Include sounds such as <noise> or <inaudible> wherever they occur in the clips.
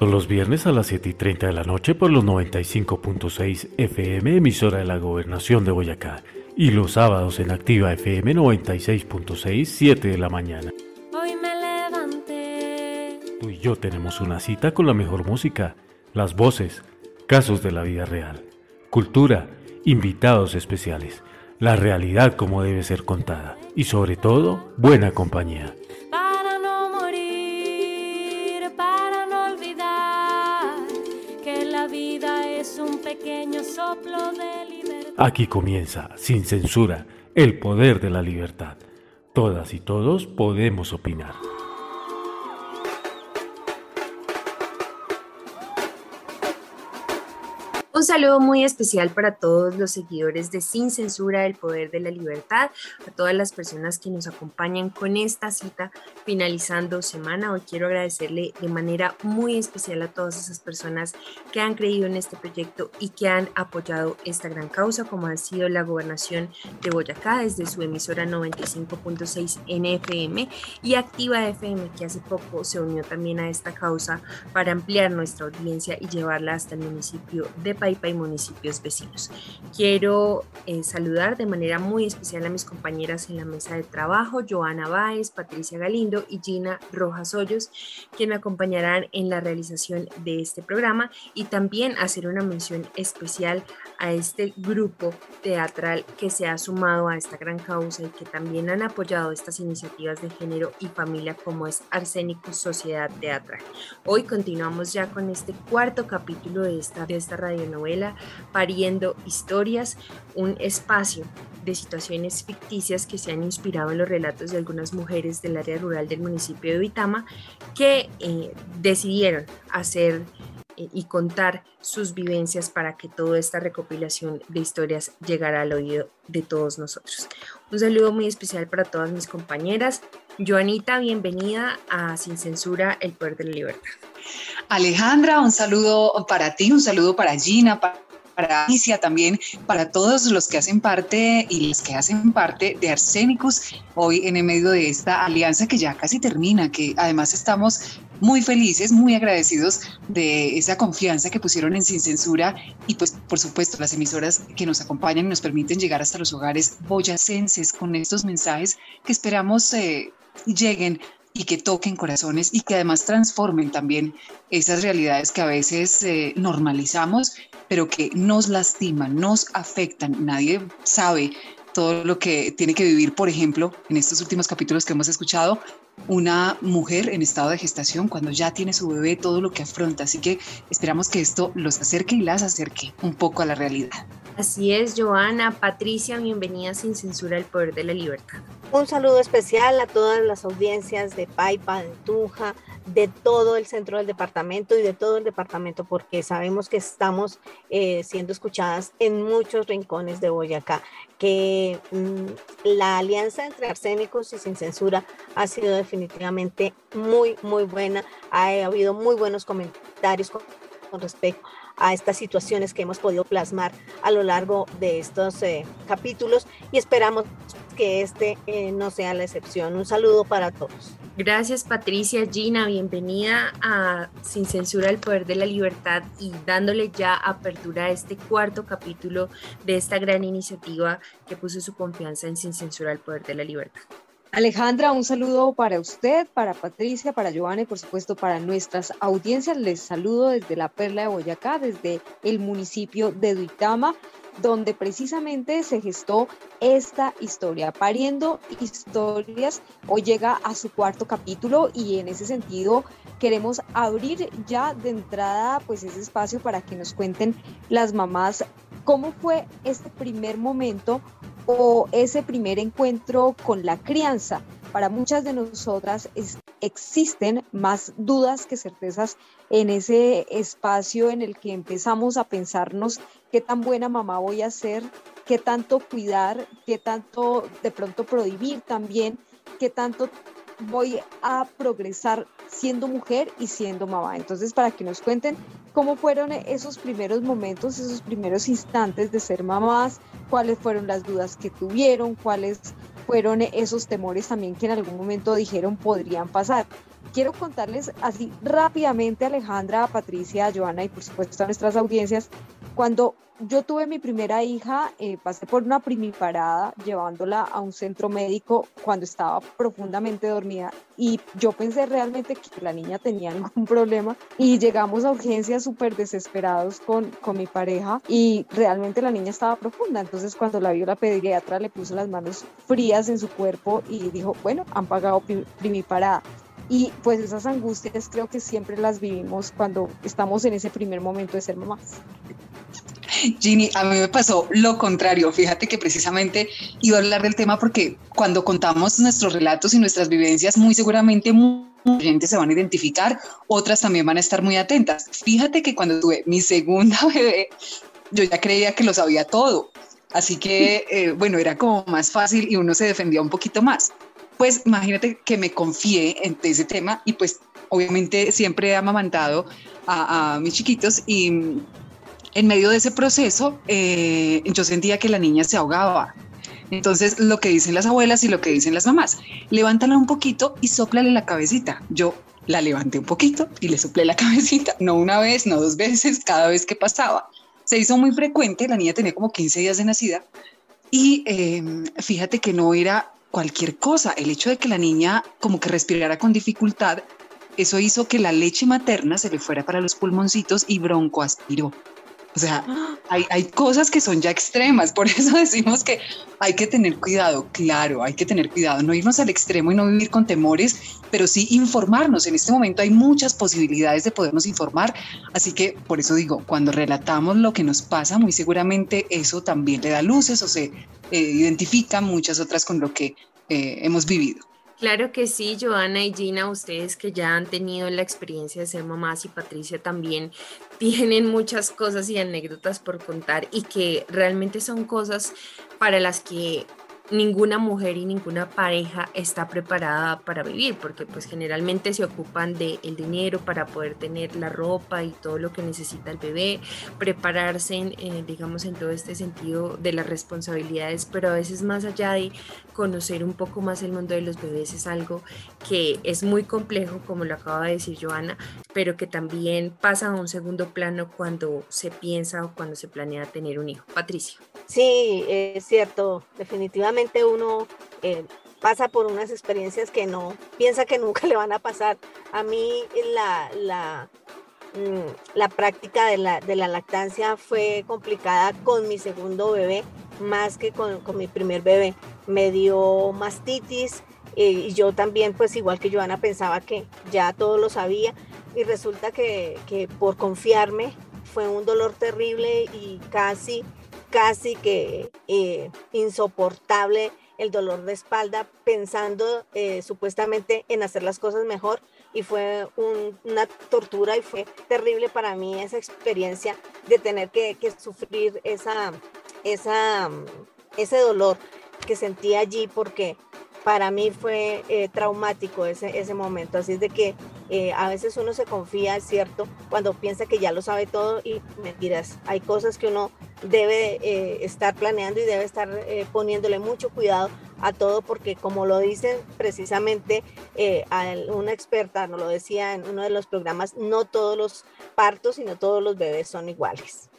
Los viernes a las 7 y 30 de la noche por los 95.6 FM, emisora de la Gobernación de Boyacá. Y los sábados en Activa FM 96.6, 7 de la mañana. Hoy me levanté. Tú y yo tenemos una cita con la mejor música, las voces, casos de la vida real, cultura, invitados especiales, la realidad como debe ser contada y sobre todo, buena compañía. Aquí comienza, sin censura, el poder de la libertad. Todas y todos podemos opinar. Saludo muy especial para todos los seguidores de Sin Censura, el Poder de la Libertad, a todas las personas que nos acompañan con esta cita finalizando semana. Hoy quiero agradecerle de manera muy especial a todas esas personas que han creído en este proyecto y que han apoyado esta gran causa, como ha sido la gobernación de Boyacá desde su emisora 95.6 NFM y Activa FM, que hace poco se unió también a esta causa para ampliar nuestra audiencia y llevarla hasta el municipio de País y municipios vecinos. Quiero eh, saludar de manera muy especial a mis compañeras en la mesa de trabajo, Joana Báez, Patricia Galindo y Gina Rojas Hoyos, quien me acompañarán en la realización de este programa y también hacer una mención especial a este grupo teatral que se ha sumado a esta gran causa y que también han apoyado estas iniciativas de género y familia como es Arsénico Sociedad Teatral. Hoy continuamos ya con este cuarto capítulo de esta, de esta radionovela novela Pariendo Historias, un espacio de situaciones ficticias que se han inspirado en los relatos de algunas mujeres del área rural del municipio de Vitama que eh, decidieron hacer y contar sus vivencias para que toda esta recopilación de historias llegara al oído de todos nosotros. Un saludo muy especial para todas mis compañeras. Joanita, bienvenida a Sin Censura, el Poder de la Libertad. Alejandra, un saludo para ti, un saludo para Gina, para Alicia también, para todos los que hacen parte y las que hacen parte de Arsénicos, hoy en el medio de esta alianza que ya casi termina, que además estamos muy felices, muy agradecidos de esa confianza que pusieron en Sin Censura y pues por supuesto las emisoras que nos acompañan y nos permiten llegar hasta los hogares boyacenses con estos mensajes que esperamos eh, lleguen y que toquen corazones y que además transformen también esas realidades que a veces eh, normalizamos, pero que nos lastiman, nos afectan. Nadie sabe todo lo que tiene que vivir, por ejemplo, en estos últimos capítulos que hemos escuchado, una mujer en estado de gestación cuando ya tiene su bebé, todo lo que afronta. Así que esperamos que esto los acerque y las acerque un poco a la realidad. Así es, Joana. Patricia, bienvenida sin censura al poder de la libertad. Un saludo especial a todas las audiencias de Paipa, de Tuja, de todo el centro del departamento y de todo el departamento, porque sabemos que estamos eh, siendo escuchadas en muchos rincones de Boyacá, que mm, la alianza entre arsénicos y sin censura ha sido definitivamente muy, muy buena. Ha, habido muy buenos comentarios con, con respecto a estas situaciones que hemos podido plasmar a lo largo de estos eh, capítulos y esperamos que este eh, no sea la excepción. Un saludo para todos. Gracias Patricia, Gina, bienvenida a Sin Censura el Poder de la Libertad y dándole ya apertura a este cuarto capítulo de esta gran iniciativa que puso su confianza en Sin Censura el Poder de la Libertad. Alejandra, un saludo para usted, para Patricia, para Giovanna y por supuesto para nuestras audiencias. Les saludo desde la Perla de Boyacá, desde el municipio de Duitama, donde precisamente se gestó esta historia. Pariendo historias, hoy llega a su cuarto capítulo y en ese sentido queremos abrir ya de entrada pues ese espacio para que nos cuenten las mamás cómo fue este primer momento o ese primer encuentro con la crianza. Para muchas de nosotras existen más dudas que certezas en ese espacio en el que empezamos a pensarnos qué tan buena mamá voy a ser, qué tanto cuidar, qué tanto de pronto prohibir también, qué tanto voy a progresar siendo mujer y siendo mamá. Entonces, para que nos cuenten cómo fueron esos primeros momentos, esos primeros instantes de ser mamás, cuáles fueron las dudas que tuvieron, cuáles fueron esos temores también que en algún momento dijeron podrían pasar. quiero contarles así rápidamente, Alejandra, Patricia, Joana y por supuesto a nuestras audiencias, cuando yo tuve mi primera hija, eh, pasé por una primiparada llevándola a un centro médico cuando estaba profundamente dormida y yo pensé realmente que la niña tenía <laughs> algún problema y llegamos a urgencias súper desesperados con, con mi pareja y realmente la niña estaba profunda. Entonces cuando la vio la pediatra le puso las manos frías en su cuerpo y dijo, bueno, han pagado primiparada. Y pues esas angustias creo que siempre las vivimos cuando estamos en ese primer momento de ser mamás. Ginny, a mí me pasó lo contrario. Fíjate que precisamente iba a hablar del tema porque cuando contamos nuestros relatos y nuestras vivencias, muy seguramente mucha gente se van a identificar, otras también van a estar muy atentas. Fíjate que cuando tuve mi segunda <laughs> bebé, yo ya creía que lo sabía todo. Así que, eh, bueno, era como más fácil y uno se defendía un poquito más. Pues imagínate que me confié en ese tema y pues obviamente siempre he amamantado a, a mis chiquitos y en medio de ese proceso, eh, yo sentía que la niña se ahogaba. Entonces, lo que dicen las abuelas y lo que dicen las mamás, levántala un poquito y soplale la cabecita. Yo la levanté un poquito y le soplé la <laughs> cabecita, no una vez, no dos veces, cada vez que pasaba. Se hizo muy frecuente, la niña tenía como 15 días de nacida y em, fíjate que no era cualquier cosa, el hecho de que la niña como que respirara con dificultad, eso hizo que la leche materna se le fuera para los pulmoncitos y bronco aspiró. O sea, hay, hay, cosas que son ya extremas, por <laughs> eso decimos que hay que tener cuidado, claro, hay que tener cuidado, no irnos al extremo y no vivir con temores, pero sí informarnos. En este momento hay muchas posibilidades de podernos informar, así que por eso digo, cuando relatamos lo que nos pasa, muy seguramente eso también le da luces o se eh, identifica muchas otras con lo que eh, hemos vivido. Claro que sí, Joana y Gina, ustedes que ya han tenido la experiencia de ser mamás y Patricia también <laughs> tienen muchas cosas y anécdotas por contar y que realmente son cosas para las que ninguna mujer y ninguna pareja está preparada para vivir, porque pues generalmente se ocupan del el dinero para poder tener la ropa y todo lo que necesita el bebé, prepararse, en, eh, digamos, en todo este sentido de las responsabilidades, pero a veces más allá de conocer un poco más el mundo de los bebés es algo que es muy complejo, como lo acaba de decir Joana, pero que también pasa a un segundo plano cuando se piensa o cuando se planea tener un hijo. Patricia. Sí, es cierto, definitivamente uno eh, pasa por unas experiencias que no piensa que <laughs> nunca le van a pasar. A mí la, la, mm, la práctica de la, de la, lactancia fue complicada con mi segundo bebé más que con, con mi primer bebé. Me dio mastitis eh, y yo también, pues igual que Joana, pensaba que ya todo lo sabía y resulta que, que por confiarme fue un dolor terrible y casi casi que eh, insoportable el dolor de espalda pensando eh, supuestamente en hacer las cosas mejor y fue una tortura y fue terrible para mí esa experiencia de tener que, sufrir esa, esa, ese dolor que sentí allí porque para mí fue eh, traumático ese, ese momento. Así es de que a veces uno se confía, es cierto, cuando piensa que ya lo sabe todo y mentiras. Hay cosas que uno debe eh, estar planeando y debe estar poniéndole mucho cuidado a todo porque como lo dicen precisamente una experta, nos lo decía en uno de los programas, no todos los partos y no todos los bebés son iguales.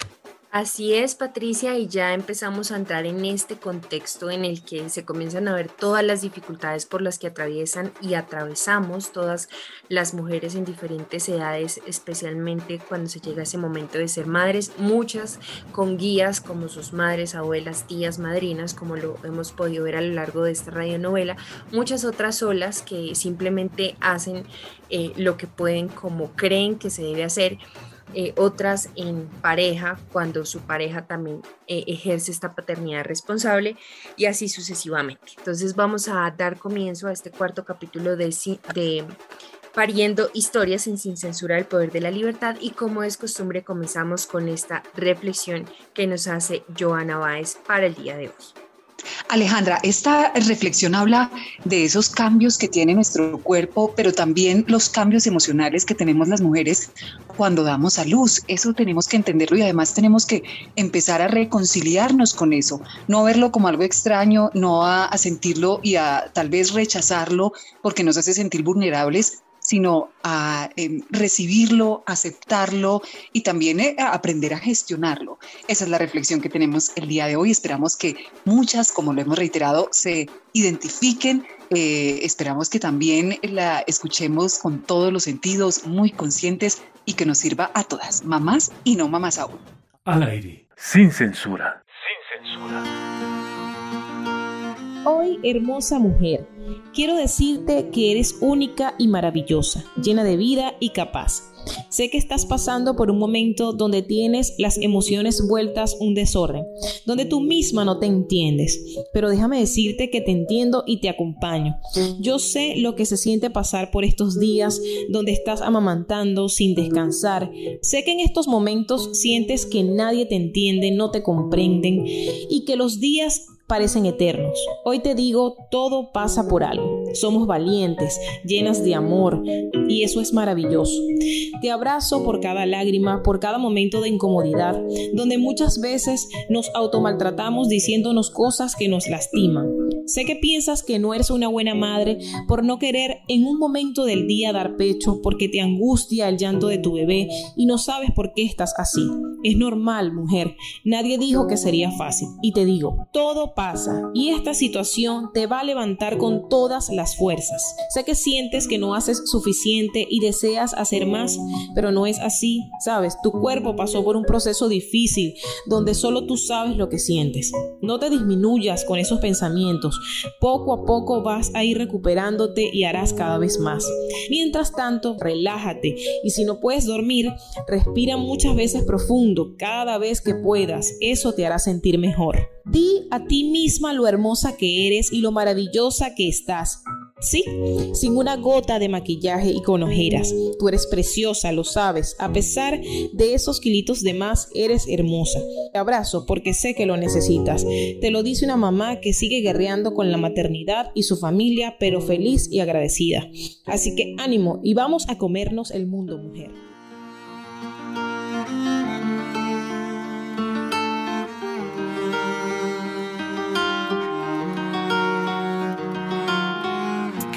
Así es, Patricia, y ya empezamos a entrar en este contexto en el que se comienzan a ver todas las dificultades por las que atraviesan y atravesamos todas las mujeres en diferentes edades, especialmente cuando se llega a ese momento de ser madres, muchas con guías como sus madres, abuelas, tías, madrinas, como lo hemos podido ver a lo largo de esta radionovela, muchas otras solas que simplemente hacen eh, lo que pueden como creen que se debe hacer eh, otras en pareja, cuando su pareja también eh, ejerce esta paternidad responsable y así sucesivamente. Entonces vamos a dar comienzo a este cuarto capítulo de, de Pariendo historias en Sin Censura del Poder de la Libertad y como es costumbre comenzamos con esta reflexión que nos hace Joana Báez para el día de hoy. Alejandra, esta reflexión habla de esos cambios que tiene nuestro cuerpo, pero también los cambios emocionales que tenemos las mujeres cuando damos a luz. Eso tenemos que entenderlo y además tenemos que empezar a reconciliarnos con eso, no verlo como algo extraño, no a, sentirlo y a tal vez rechazarlo porque nos hace sentir vulnerables, sino a em, recibirlo, aceptarlo y también eh, a aprender a gestionarlo. Esa es la reflexión que tenemos el día de hoy. Esperamos que muchas, como lo hemos reiterado, se identifiquen. Eh, esperamos que también la escuchemos con todos los sentidos, muy conscientes y que nos sirva a todas, mamás y no mamás aún. Al aire, sin censura. Sin censura. Hermosa mujer, quiero decirte que eres única y maravillosa, llena de vida y capaz. Sé que estás pasando por un momento donde tienes las emociones vueltas un desorden, donde tú misma no te entiendes, pero déjame decirte que te entiendo y te acompaño. Yo sé lo que se siente pasar por estos días donde estás amamantando sin descansar. Sé que en estos momentos sientes que nadie te entiende, no te comprenden y que los días parecen eternos. Hoy te digo, todo pasa por algo. Somos valientes, llenas de amor, y eso es maravilloso. Te abrazo por cada lágrima, por cada momento de incomodidad, donde muchas veces nos automaltratamos diciéndonos cosas que nos lastiman. Sé que piensas que no eres una buena madre por no querer en un momento del día dar pecho, porque te angustia el llanto de tu bebé y no sabes por qué estás así. Es normal, mujer. Nadie dijo que sería fácil. Y te digo, todo pasa y esta situación te va a levantar con todas las fuerzas. Sé que sientes que no haces suficiente y deseas hacer más, pero no es así. Sabes, tu cuerpo pasó por un proceso difícil donde solo tú sabes lo que sientes. No te disminuyas con esos pensamientos. Poco a poco vas a ir recuperándote y harás cada vez más. Mientras tanto, relájate y si no puedes dormir, respira muchas veces profundo cada vez que puedas. Eso te hará sentir mejor. Di a ti misma lo hermosa que eres y lo maravillosa que estás. Sí, sin una gota de maquillaje y con ojeras. Tú eres preciosa, lo sabes. A pesar de esos kilitos de más, eres hermosa. Te abrazo porque sé que lo necesitas. Te lo dice una mamá que sigue guerreando con la maternidad y su familia, pero feliz y agradecida. Así que ánimo y vamos a comernos el mundo, mujer.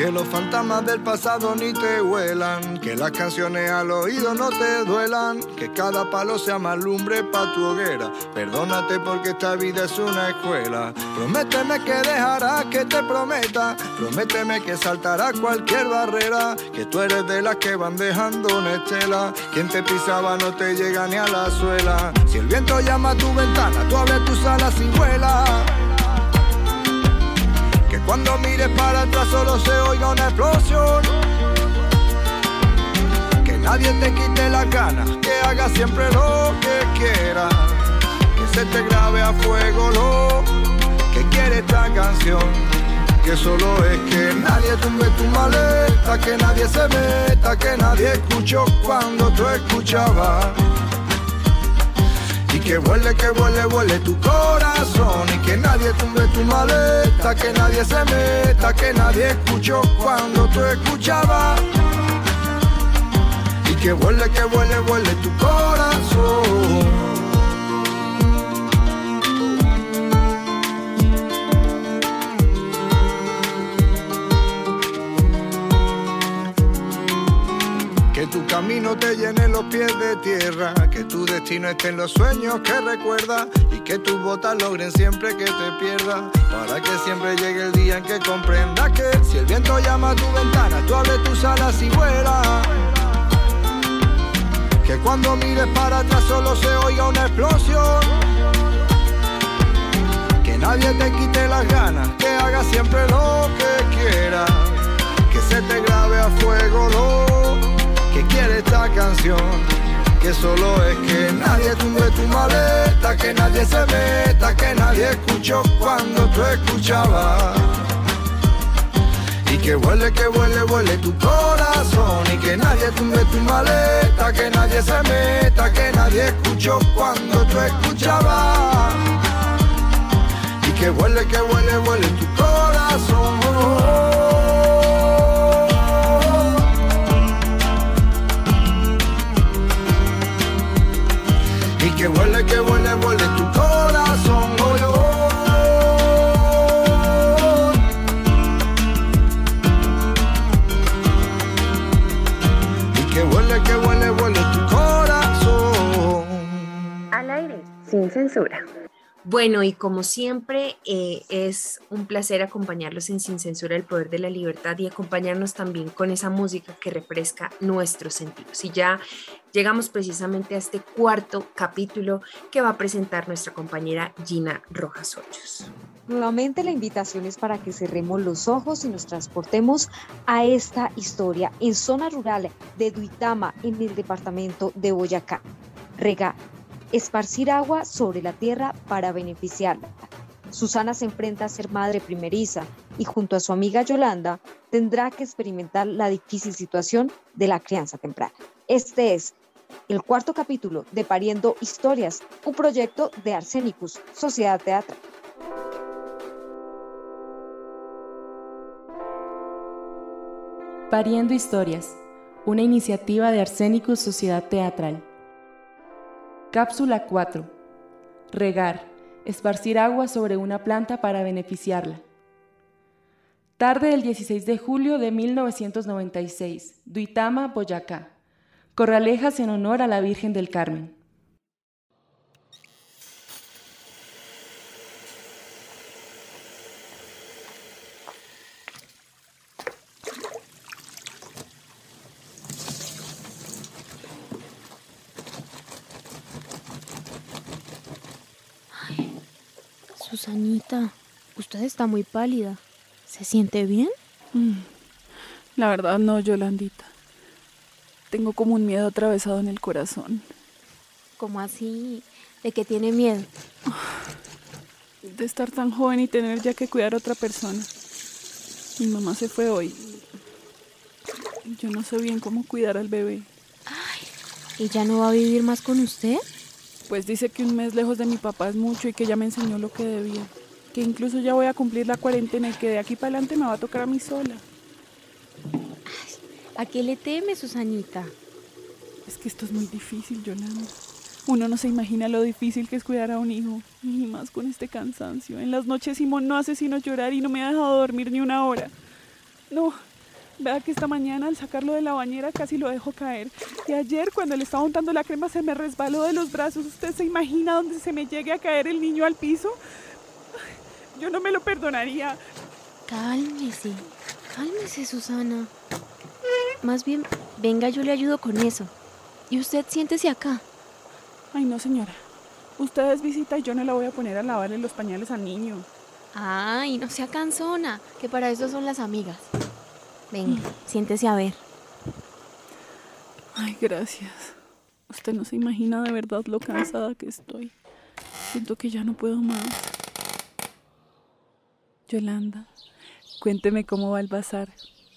Que los fantasmas del pasado ni te huelan, que las canciones al oído no te duelan, que cada palo sea más lumbre pa' tu hoguera. Perdónate porque esta vida es una escuela. Prométeme que dejarás que te prometa, prométeme que saltará cualquier barrera, que tú eres de las que van dejando una estela. Quien te pisaba no te llega ni a la suela. Si el viento llama a tu ventana, tú abres tus alas y vuela. Cuando mires para atrás solo se oiga una explosión. Que nadie te quite las ganas, que hagas siempre lo que quieras. Que se te grabe a fuego lo que quiere esta canción. Que solo es que nadie tumbe tu maleta, que nadie se meta, que nadie escuchó cuando tú escuchabas. Y que vuele, que vuele, vuele tu corazón. Y que nadie tumbe tu maleta, que nadie se meta, que nadie escuchó cuando tú escuchabas. Y que vuele, que vuele, vuele tu corazón. Tu camino te llene los pies de tierra, que tu destino esté en los sueños que recuerdas y que tus botas logren siempre que te pierdas, para que siempre llegue el día en que comprendas que si el viento llama a tu ventana, tú abres tus alas y vuelas. Que cuando mires para atrás solo se oiga una explosión. Que nadie te quite las ganas, que hagas siempre lo que quieras. Que se te grabe a fuego lo que quiere esta canción. Que solo es que nadie tumbe tu maleta, que nadie se meta, que nadie escuchó cuando tú escuchabas. Y que vuele, que vuele, vuele tu corazón. Y que nadie tumbe tu maleta, que nadie se meta, que nadie escuchó cuando tú escuchabas. Y que vuele, que vuele, vuele tu corazón. Bueno, y como siempre, eh, es un placer acompañarlos en Sin Censura, el Poder de la Libertad y acompañarnos también con esa música que refresca nuestros sentidos. Y ya llegamos precisamente a este cuarto capítulo que va a presentar nuestra compañera Gina Rojas Hoyos. Nuevamente la invitación es para que cerremos los ojos y nos transportemos a esta historia en zona rural de Duitama, en el departamento de Boyacá. Rega esparcir agua sobre la tierra para beneficiarla. Susana se enfrenta a ser madre primeriza y junto a su amiga Yolanda tendrá que experimentar la difícil situación de la crianza temprana. Este es el cuarto capítulo de Pariendo Historias, un proyecto de Arsenicus, Sociedad Teatral. Pariendo Historias, una iniciativa de Arsenicus Sociedad Teatral. Cápsula 4. Regar. Esparcir agua sobre una planta para beneficiarla. Tarde del 16 de julio de 1996. Duitama, Boyacá. Corralejas en honor a la Virgen del Carmen. Susanita, usted está muy pálida. ¿Se siente bien? Mm, la verdad no, Yolandita. Tengo como un miedo atravesado en el corazón. ¿Cómo así? ¿De qué tiene miedo? De estar tan joven y tener ya que cuidar a otra persona. Mi mamá se fue hoy. Yo no sé bien cómo cuidar al bebé. Ay, ¿y ya no va a vivir más con usted? Pues dice que un mes lejos de mi papá es mucho y que ya me enseñó lo que debía. Que incluso ya voy a cumplir la cuarentena y que de aquí para adelante me va a tocar a mí sola. ¿A qué le teme, Susanita? Es que esto es muy difícil, Yolanda. Uno no se imagina lo difícil que es cuidar a un hijo, y más con este cansancio. En las noches Simón no hace sino llorar y no me ha dejado dormir ni una hora. No, vea que esta mañana al sacarlo de la bañera casi lo dejo caer. Y ayer cuando le estaba untando la crema se me resbaló de los brazos. ¿Usted se imagina dónde se me llegue a caer el niño al piso? Yo no me lo perdonaría. Cálmese, cálmese, Susana. Más bien, venga, yo le ayudo con eso. Y usted siéntese acá. Ay, no, señora. Usted es visita y yo no la voy a poner a lavarle los pañales al niño. Ay, no sea cansona, que para eso son las amigas. Venga, siéntese a ver. Ay, gracias. Usted no se imagina de verdad lo cansada que estoy. Siento que ya no puedo más. Yolanda, cuénteme cómo va el bazar.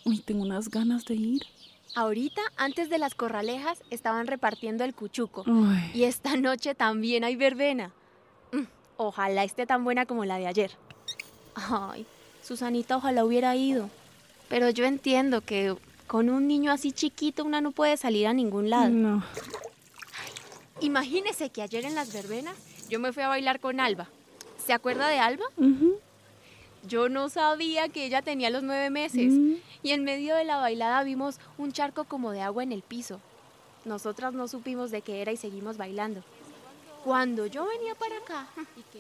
Uy, tengo unas ganas de ir. Ahorita, antes de las corralejas, estaban repartiendo el cuchuco. Y esta noche también hay verbena. Mm, Ojalá esté tan buena como la de ayer. Ay, Susanita, ojalá hubiera ido. Pero yo entiendo que con un niño así chiquito una no puede salir a ningún lado. no. Imagínese que ayer en las verbenas yo me fui a bailar con Alba. ¿Se acuerda de Alba? Yo no sabía que ella tenía los nueve meses. Y en medio de la bailada vimos un charco como de agua en el piso. Nosotras no supimos de qué era y seguimos bailando. Cuando yo venía para acá,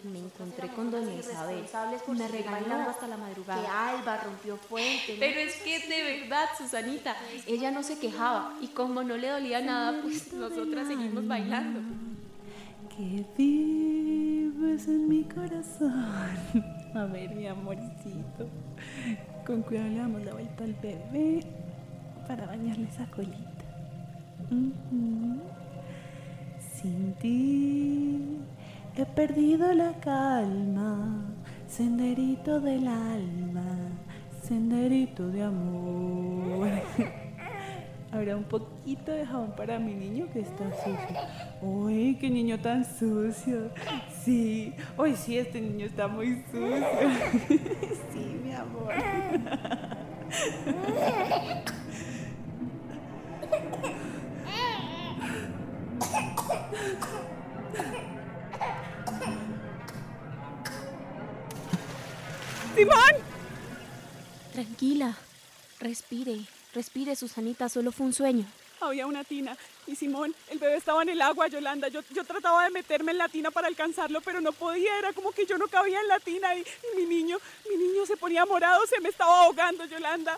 me encontré con doña Isabel. Me regañó hasta la madrugada. Que Alba rompió fuente. Pero es que de verdad, Susanita, ella no se quejaba. Y como no le dolía nada, pues nosotras seguimos bailando. Que vives en mi corazón. <laughs> A ver, mi amorcito. Con cuidado le damos la vuelta al bebé para bañarle esa colita. Ujú. Sin ti he perdido la calma, senderito del alma, senderito de amor. <laughs> Habrá un poquito de jabón para mi niño que está sucio. ¡Uy, qué niño tan sucio! Sí, hoy sí, este niño está muy sucio. <laughs> Sí, mi amor. <laughs> ¡Simón! Tranquila, respire, respire, Susanita, solo fue un sueño. había una tina. Y Simón, el bebé estaba en el agua, Yolanda. Yo, yo trataba de meterme en la tina para alcanzarlo, pero no podía. Era como que yo no cabía en la tina. Y, y mi niño, mi niño se ponía morado, se me estaba ahogando, Yolanda.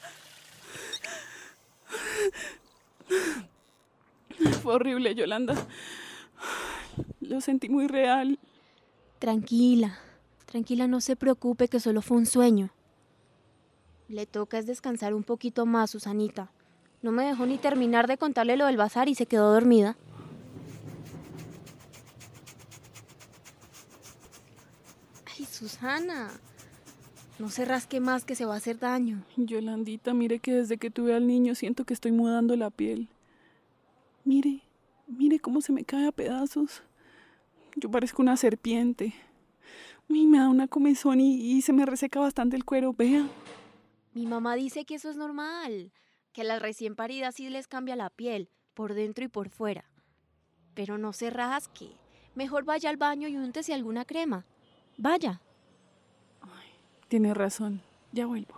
Fue horrible, Yolanda. Lo sentí muy real. Tranquila, tranquila, no se preocupe que solo fue un sueño. Le toca es descansar un poquito más, Susanita. No me dejó ni terminar de contarle lo del bazar y se quedó dormida. Ay, Susana. No se rasque más que se va a hacer daño. Yolandita, mire que desde que tuve al niño siento que estoy mudando la piel. Mire, mire cómo se me cae a pedazos. Yo parezco una serpiente. Me da una comezón y, y se me reseca bastante el cuero, vea. Mi mamá dice que eso es normal, que a las recién paridas sí les cambia la piel, por dentro y por fuera. Pero no se rasque. Mejor vaya al baño y úntese alguna crema. Vaya. Tiene razón. Ya vuelvo.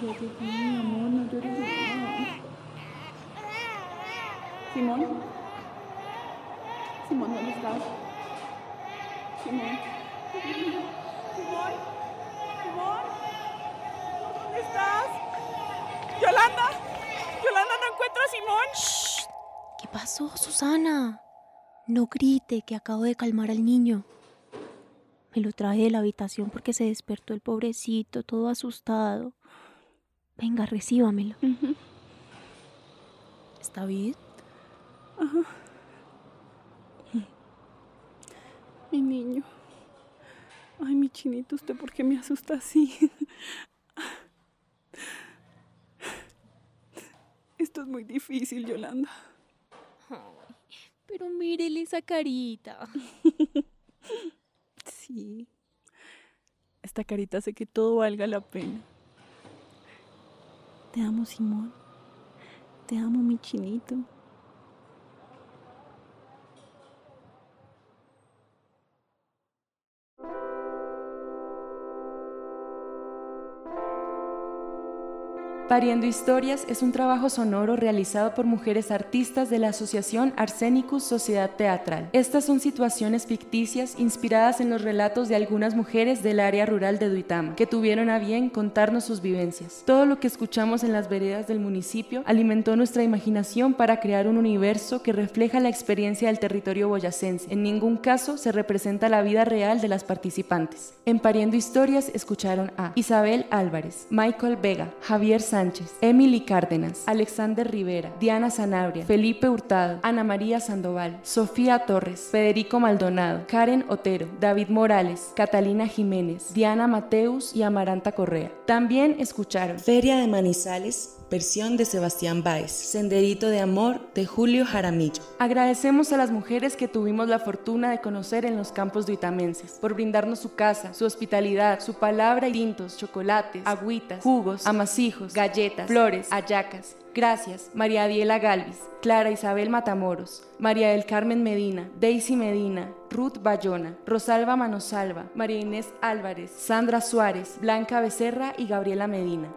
Ya llegué, mi amor, no llores más. Simón. Simón, ¿dónde estás? Simón. Simón. Simón. ¿Dónde estás? Yolanda. Yolanda, no encuentro a Simón. ¿Qué pasó, Susana? No grite, que acabo de calmar al niño. Me lo traje de la habitación porque se despertó el pobrecito, todo asustado. Venga, recíbamelo. ¿Está bien? Ajá. Mi niño. Ay, mi chinito, ¿usted por qué me asusta así? Esto es muy difícil, Yolanda. Pero mírele esa carita. <laughs> Sí. Esta carita hace que todo valga la pena. Te amo, Simón. Te amo, mi chinito. Pariendo Historias es un trabajo sonoro realizado por mujeres artistas de la Asociación Arsenicus Sociedad Teatral. Estas son situaciones ficticias inspiradas en los relatos de algunas mujeres del área rural de Duitama, que tuvieron a bien contarnos sus vivencias. Todo lo que escuchamos en las veredas del municipio alimentó nuestra imaginación para crear un universo que refleja la experiencia del territorio boyacense. En ningún caso se representa la vida real de las participantes. En Pariendo Historias escucharon a Isabel Álvarez, Michael Vega, Javier Sánchez, Sánchez, Emily Cárdenas, Alexander Rivera, Diana Sanabria, Felipe Hurtado, Ana María Sandoval, Sofía Torres, Federico Maldonado, Karen Otero, David Morales, Catalina Jiménez, Diana Mateus y Amaranta Correa. También escucharon Feria de Manizales, versión de Sebastián Báez, Senderito de Amor de Julio Jaramillo. Agradecemos a las mujeres que tuvimos la fortuna de conocer en los campos duitamenses por brindarnos su casa, su hospitalidad, su palabra y tintos, chocolates, agüitas, jugos, amasijos, galletas, flores, ayacas. Gracias, María Adiela Galvis, Clara Isabel Matamoros, María del Carmen Medina, Daisy Medina, Ruth Bayona, Rosalba Manosalva, María Inés Álvarez, Sandra Suárez, Blanca Becerra y Gabriela Medina.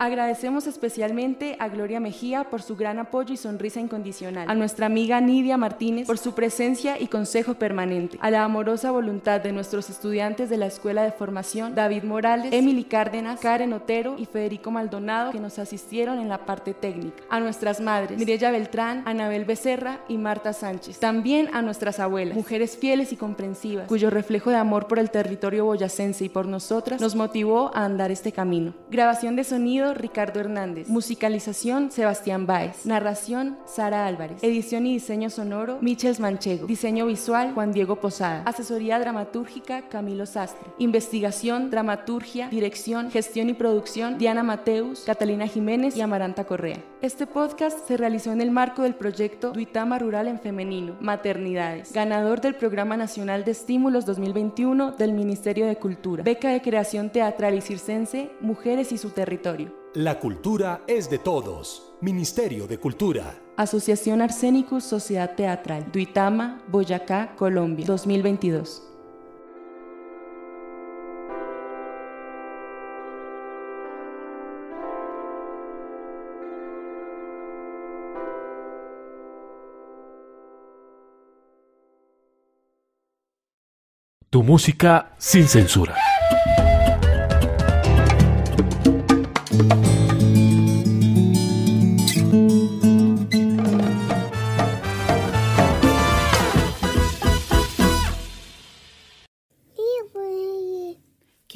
Agradecemos especialmente a Gloria Mejía por su gran apoyo y sonrisa incondicional, a nuestra amiga Nidia Martínez por su presencia y consejo permanente, a la amorosa voluntad de nuestros estudiantes de la Escuela de Formación, David Morales, Emily Cárdenas, Karen Otero y Federico Maldonado, que nos asistieron en la parte técnica, a nuestras madres, Mireya Beltrán, Anabel Becerra y Marta Sánchez, también a nuestras abuelas, mujeres fieles y comprensivas, cuyo reflejo de amor por el territorio boyacense y por nosotras nos motivó a andar este camino. Grabación de sonido Sonido Ricardo Hernández. Musicalización Sebastián Báez. Narración Sara Álvarez. Edición y diseño sonoro Michels Manchego. Diseño visual Juan Diego Posada. Asesoría dramatúrgica Camilo Sastre. Investigación, dramaturgia, dirección, gestión y producción Diana Mateus, Catalina Jiménez y Amaranta Correa. Este podcast se realizó en el marco del proyecto Duitama Rural en Femenino, Maternidades, ganador del Programa Nacional de Estímulos 2021 del Ministerio de Cultura, beca de creación teatral y circense, Mujeres y su territorio. La cultura es de todos. Ministerio de Cultura. Asociación Arsénicus Sociedad Teatral, Duitama, Boyacá, Colombia, 2022. Tu música sin censura.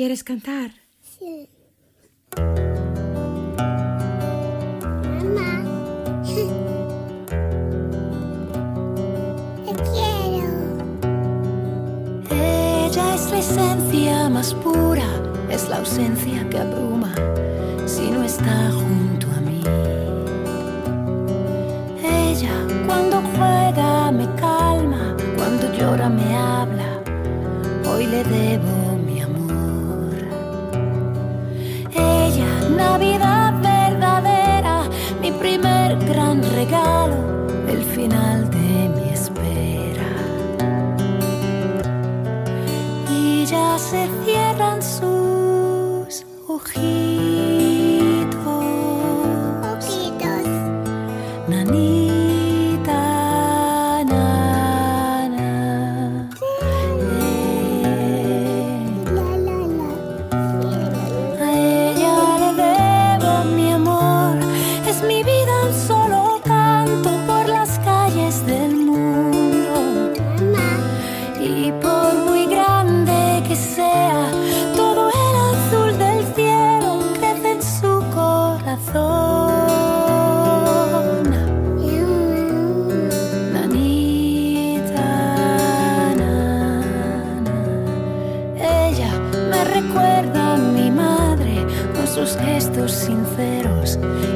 ¿Quieres cantar? Sí. Mamá. <laughs> Te quiero. Ella es la esencia más pura, es la ausencia que abruma si no está junto a mí. Ella cuando juega me calma, cuando llora me habla, hoy le debo Navidad verdadera, mi primer gran regalo, el final de mi espera. Y ya se cierran sus ojitos.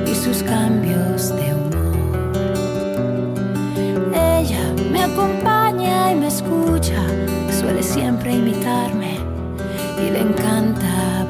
Y sus cambios de humor. Ella me acompaña y me escucha, suele siempre imitarme y le encanta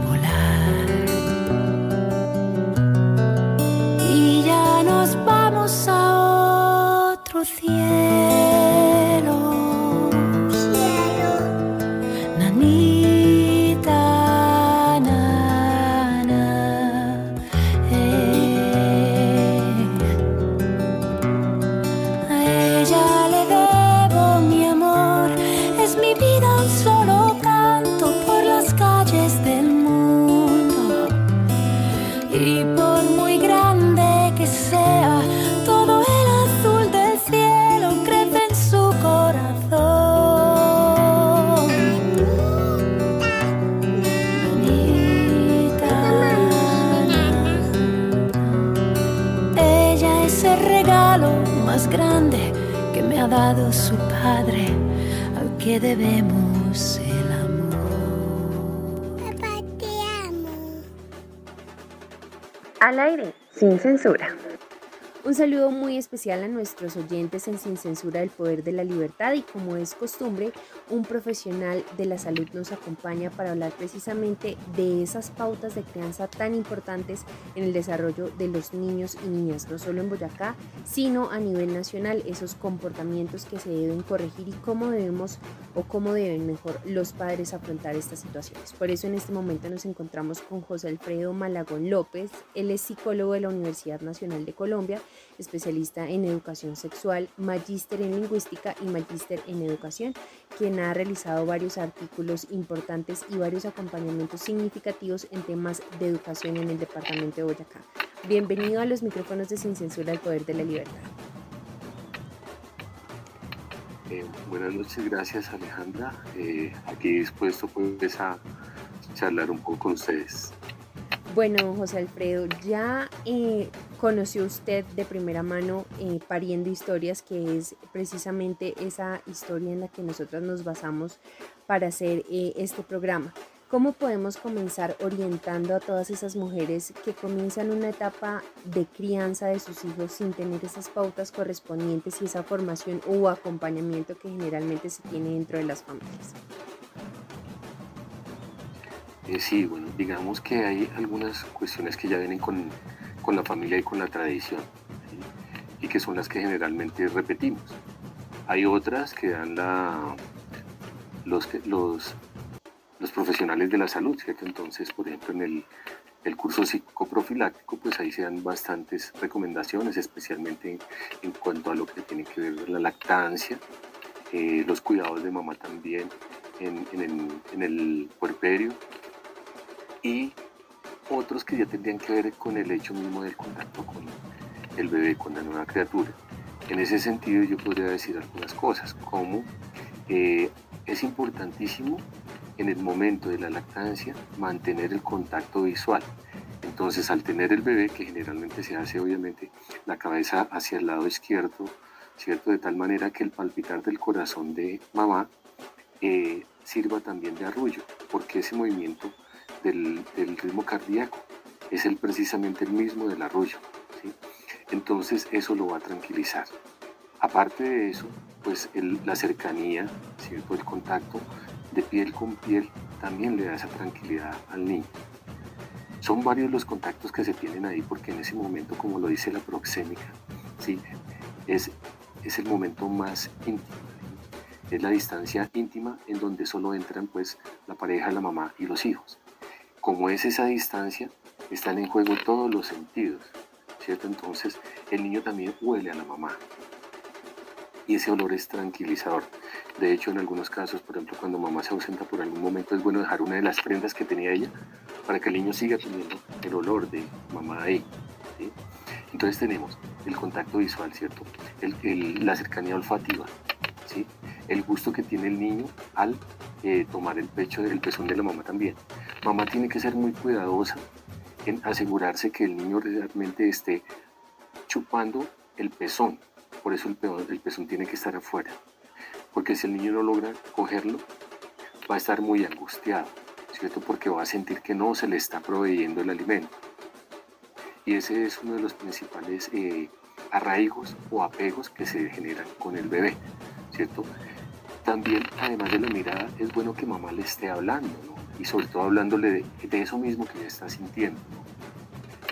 su padre, al que debemos el amor. Papá, te amo. Al aire, sin censura. Un saludo muy especial a nuestros oyentes en Sin Censura del Poder de la Libertad y como es costumbre, un profesional de la salud nos acompaña para hablar precisamente de esas pautas de crianza tan importantes en el desarrollo de los niños y niñas, no solo en Boyacá, sino a nivel nacional, esos comportamientos que se deben corregir y cómo debemos o cómo deben mejor los padres afrontar estas situaciones. Por eso en este momento nos encontramos con José Alfredo Malagón López, él es psicólogo de la Universidad Nacional de Colombia, especialista en educación sexual, magíster en lingüística y magíster en educación, quien ha realizado varios artículos importantes y varios acompañamientos significativos en temas de educación en el departamento de Boyacá. Bienvenido a los micrófonos de Sin Censura al Poder de la Libertad. Eh, buenas noches, gracias Alejandra. Eh, aquí dispuesto pues a charlar un poco con ustedes. Bueno, José Alfredo, ya eh, conoció usted de primera mano eh, Pariendo Historias, que es precisamente esa historia en la que nosotros nos basamos para hacer eh, este programa. ¿Cómo podemos comenzar orientando a todas esas mujeres que comienzan una etapa de crianza de sus hijos sin tener esas pautas correspondientes y esa formación o acompañamiento que generalmente se tiene dentro de las familias? Eh, sí, bueno, digamos que hay algunas cuestiones que ya vienen con, con la familia y con la tradición, y que son las que generalmente repetimos. Hay otras que dan los, los, los profesionales de la salud, ¿cierto? Entonces, por ejemplo, en el, el curso psicoprofiláctico, pues ahí se dan bastantes recomendaciones, especialmente en, cuanto a lo que tiene que ver la lactancia, eh, los cuidados de mamá también en, en, el, en el puerperio, y otros que ya tendrían que ver con el hecho mismo del contacto con el bebé, con la nueva criatura. En ese sentido yo podría decir algunas cosas, como eh, es importantísimo en el momento de la lactancia mantener el contacto visual. Entonces al tener el bebé, que generalmente se hace obviamente la cabeza hacia el lado izquierdo, ¿cierto? De tal manera que el palpitar del corazón de mamá eh, sirva también de arrullo, porque ese movimiento del, ritmo cardíaco es el, precisamente el mismo del arroyo. Entonces eso lo va a tranquilizar. Aparte de eso, pues la cercanía, ¿cierto? el contacto de piel con piel también le da esa tranquilidad al niño. Son varios los contactos que se tienen ahí porque en ese momento, como lo dice la proxémica, es, es el momento más íntimo. Es la distancia íntima en donde solo entran pues la pareja, la mamá y los hijos como es esa distancia, están en juego todos los sentidos, ¿cierto? Entonces el niño también huele a la mamá y ese olor es tranquilizador. De hecho, en algunos casos, por ejemplo, cuando mamá se ausenta por algún momento, es bueno dejar una de las prendas que tenía ella para que el niño siga teniendo el olor de mamá ahí. Entonces tenemos el contacto visual, ¿cierto? la cercanía olfativa, ¿sí? El gusto que tiene el niño al eh, tomar el pecho, el pezón de la mamá también. Mamá tiene que ser muy cuidadosa en asegurarse que el niño realmente esté chupando el pezón. Por eso el, el pezón tiene que estar afuera. Porque si el niño no logra cogerlo, va a estar muy angustiado, ¿cierto? Porque va a sentir que no se le está proveyendo el alimento. Y ese es uno de los principales eh, arraigos o apegos que se generan con el bebé, ¿cierto? También, además de la mirada, es bueno que mamá le esté hablando, ¿no? Y sobre todo hablándole de, eso mismo que ella está sintiendo,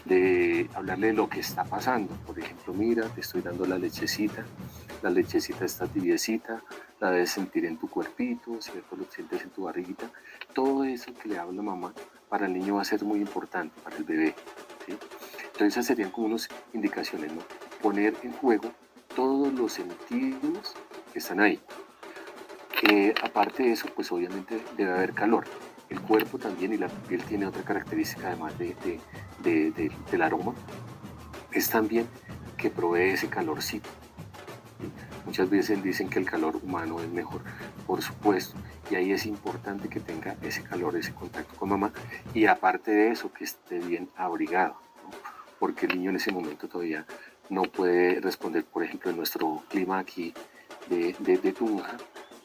De hablarle de lo que está pasando. Por ejemplo, mira, te estoy dando la lechecita, la lechecita está tibiecita, la debes sentir en tu cuerpito, ¿cierto? Lo sientes en tu barriguita. Todo eso que le habla mamá para el niño va a ser muy importante, para el bebé, Entonces esas serían como unas indicaciones, ¿no? Poner en juego todos los sentidos que están ahí. Eh, aparte de eso, pues obviamente debe haber calor. El cuerpo también y la piel tiene otra característica además de, del aroma, es también que provee ese calorcito. Muchas veces dicen que el calor humano es mejor, por supuesto, y ahí es importante que tenga ese calor, ese contacto con mamá, y aparte de eso, que esté bien abrigado, porque el niño en ese momento todavía no puede responder, por ejemplo, en nuestro clima aquí de, de, de Tunja,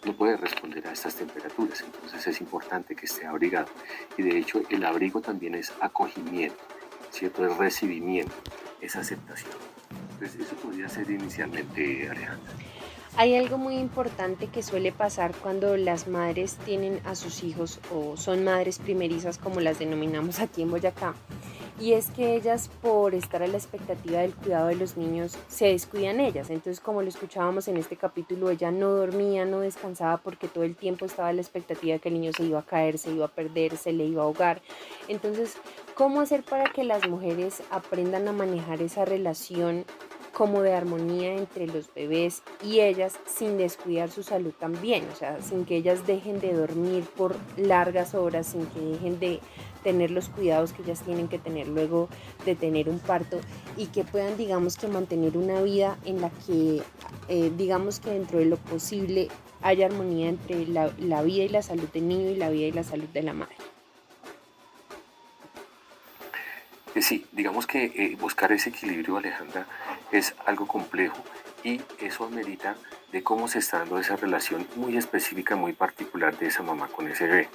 no puede responder a estas temperaturas, entonces es importante que esté abrigado. Y de hecho el abrigo también es acogimiento, ¿cierto? Es recibimiento, es aceptación. Entonces eso podría ser inicialmente, Alejandra. Hay algo muy importante que suele pasar cuando las madres tienen a sus hijos o son madres primerizas como las denominamos aquí en Boyacá y es que ellas por estar a la expectativa del cuidado de los niños se descuidan ellas. Entonces, como lo escuchábamos en este capítulo, ella no dormía, no descansaba porque todo el tiempo estaba a la expectativa de que el niño se iba a caer, se iba a perder, se le iba a ahogar. Entonces, ¿cómo hacer para que las mujeres aprendan a manejar esa relación como de armonía entre los bebés y ellas sin descuidar su salud también, o sea, sin que ellas dejen de dormir por largas horas, sin que dejen de tener los cuidados que ellas tienen que tener luego de tener un parto y que puedan, digamos, que mantener una vida en la que, eh, digamos que dentro de lo posible haya armonía entre la, vida y la salud del niño y la vida y la salud de la madre. Pues sí, digamos que eh, buscar ese equilibrio, Alejandra, es algo complejo y eso amerita de cómo se está dando esa relación muy específica, muy particular de esa mamá con ese bebé.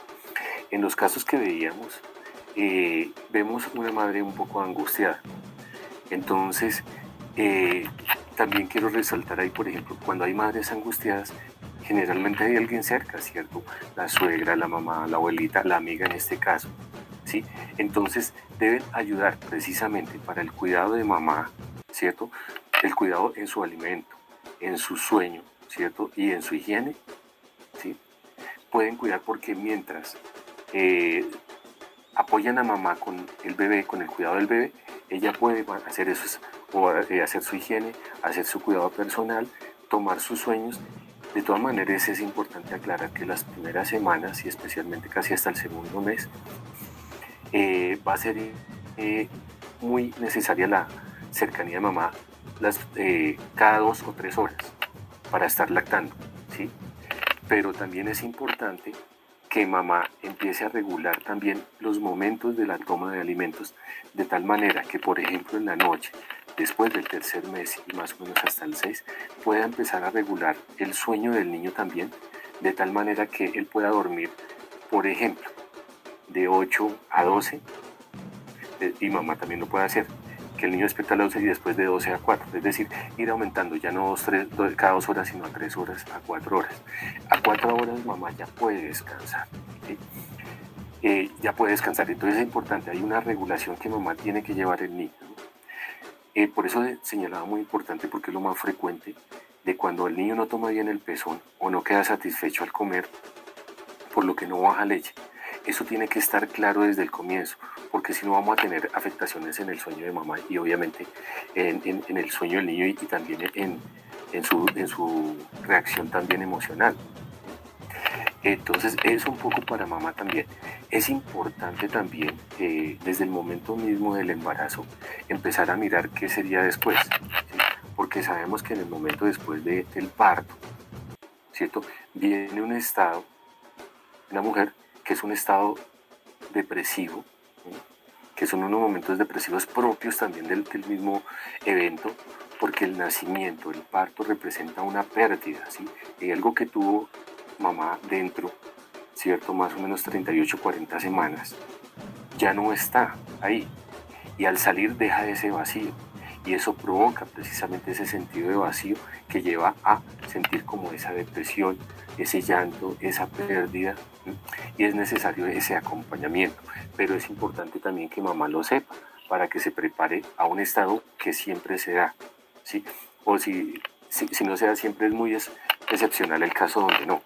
En los casos que veíamos, eh, vemos una madre un poco angustiada. Entonces, eh, también quiero resaltar ahí, por ejemplo, cuando hay madres angustiadas, generalmente hay alguien cerca, ¿cierto? La suegra, la mamá, la abuelita, la amiga en este caso, ¿sí? Entonces, deben ayudar precisamente para el cuidado de mamá, ¿cierto? El cuidado en su alimento, en su sueño, ¿cierto? Y en su higiene, ¿sí? Pueden cuidar porque mientras eh, apoyan a mamá con el bebé, con el cuidado del bebé, ella puede hacer eso, o eh, hacer su higiene, hacer su cuidado personal, tomar sus sueños. De todas maneras es importante aclarar que las primeras semanas y especialmente casi hasta el segundo mes eh, va a ser muy necesaria la cercanía de mamá las, cada dos o tres horas para estar lactando, ¿sí? Pero también es importante que mamá empiece a regular también los momentos de la toma de alimentos de tal manera que, por ejemplo, en la noche, después del tercer mes y más o menos hasta el 6, pueda empezar a regular el sueño del niño también, de tal manera que él pueda dormir, por ejemplo, de 8 a 12, eh, y mamá también lo puede hacer, el niño despierta a las 12 y después de 12 a 4, es decir, ir aumentando ya no dos, tres, cada dos horas, sino a tres horas, a cuatro horas. A cuatro horas mamá ya puede descansar, eh, ya puede descansar, entonces es importante, hay una regulación que mamá tiene que llevar el niño. Eh, por eso señalaba muy importante porque es lo más frecuente de cuando el niño no toma bien el pezón o no queda satisfecho al comer, por lo que no baja leche. Eso tiene que estar claro desde el comienzo porque si no vamos a tener afectaciones en el sueño de mamá y obviamente en, el sueño del niño y, también en, su, en su reacción también emocional. Entonces es un poco para mamá también. Es importante también eh, desde el momento mismo del embarazo empezar a mirar qué sería después, porque sabemos que en el momento después del parto, ¿cierto? Viene un estado, una mujer que es un estado depresivo, que son unos momentos depresivos propios también del, mismo evento, porque el nacimiento, el parto representa una pérdida, ¿sí? Y algo que tuvo mamá dentro, ¿cierto? Más o menos 38, 40 semanas, ya no está ahí. Y al salir deja ese vacío. Y eso provoca precisamente ese sentido de vacío que lleva a sentir como esa depresión, ese llanto, esa pérdida. Y es necesario ese acompañamiento pero es importante también que mamá lo sepa para que se prepare a un estado que siempre se da, ¿sí? O si, si, no se da siempre es muy excepcional el caso donde no.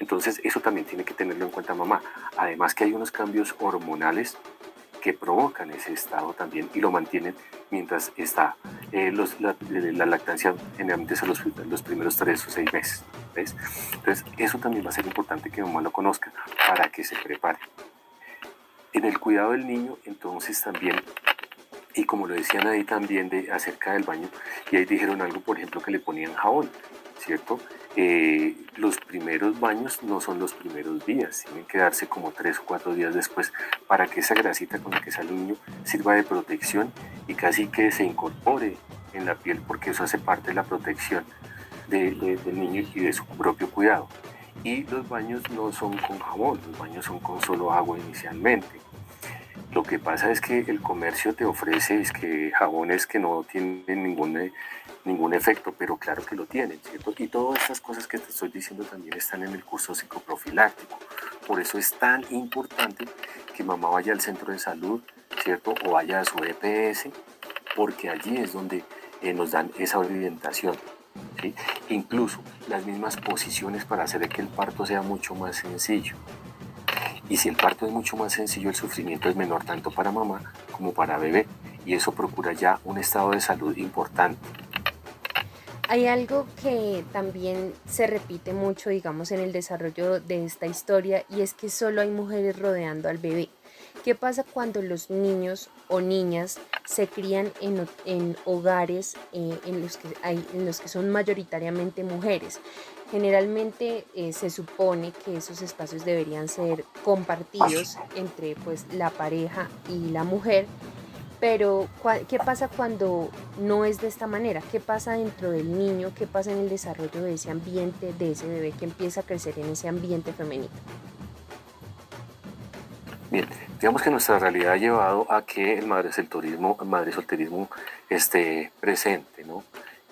Entonces eso también tiene que tenerlo en cuenta mamá. Además que hay unos cambios hormonales que provocan ese estado también y lo mantienen mientras está eh, la, lactancia generalmente son los, los, primeros tres o seis meses. ¿Ves? Entonces eso también va a ser importante que mamá lo conozca para que se prepare. En el cuidado del niño, entonces también, y como lo decían ahí también de, acerca del baño, y ahí dijeron algo, por ejemplo, que le ponían jabón, ¿cierto? Eh, los primeros baños no son los primeros días, tienen que darse como tres o cuatro días después para que esa grasita con la que sale el niño sirva de protección y casi que se incorpore en la piel porque eso hace parte de la protección del niño y de su propio cuidado y los baños no son con jabón, los baños son con solo agua inicialmente. Lo que pasa es que el comercio te ofrece es que jabones que no tienen ningún, eh, ningún efecto, pero claro que lo tienen, ¿cierto? Y todas estas cosas que te estoy diciendo también están en el curso psicoprofiláctico. Por eso es tan importante que mamá vaya al centro de salud, ¿cierto? O vaya a su EPS, porque allí es donde eh, nos dan esa orientación. Incluso las mismas posiciones para hacer que el parto sea mucho más sencillo. Y si el parto es mucho más sencillo, el sufrimiento es menor tanto para mamá como para bebé. Y eso procura ya un estado de salud importante. Hay algo que también se repite mucho, digamos, en el desarrollo de esta historia y es que solo hay mujeres rodeando al bebé. ¿Qué pasa cuando los niños o niñas se crían en, hogares eh, en, los que hay, en los que son mayoritariamente mujeres? Generalmente eh, se supone que esos espacios deberían ser compartidos entre pues, la pareja y la mujer Pero, ¿qué pasa cuando no es de esta manera? ¿Qué pasa dentro del niño? ¿Qué pasa en el desarrollo de ese ambiente, de ese bebé que empieza a crecer en ese ambiente femenino? Bien, digamos que nuestra realidad ha llevado a que el madre solterismo esté presente, ¿no?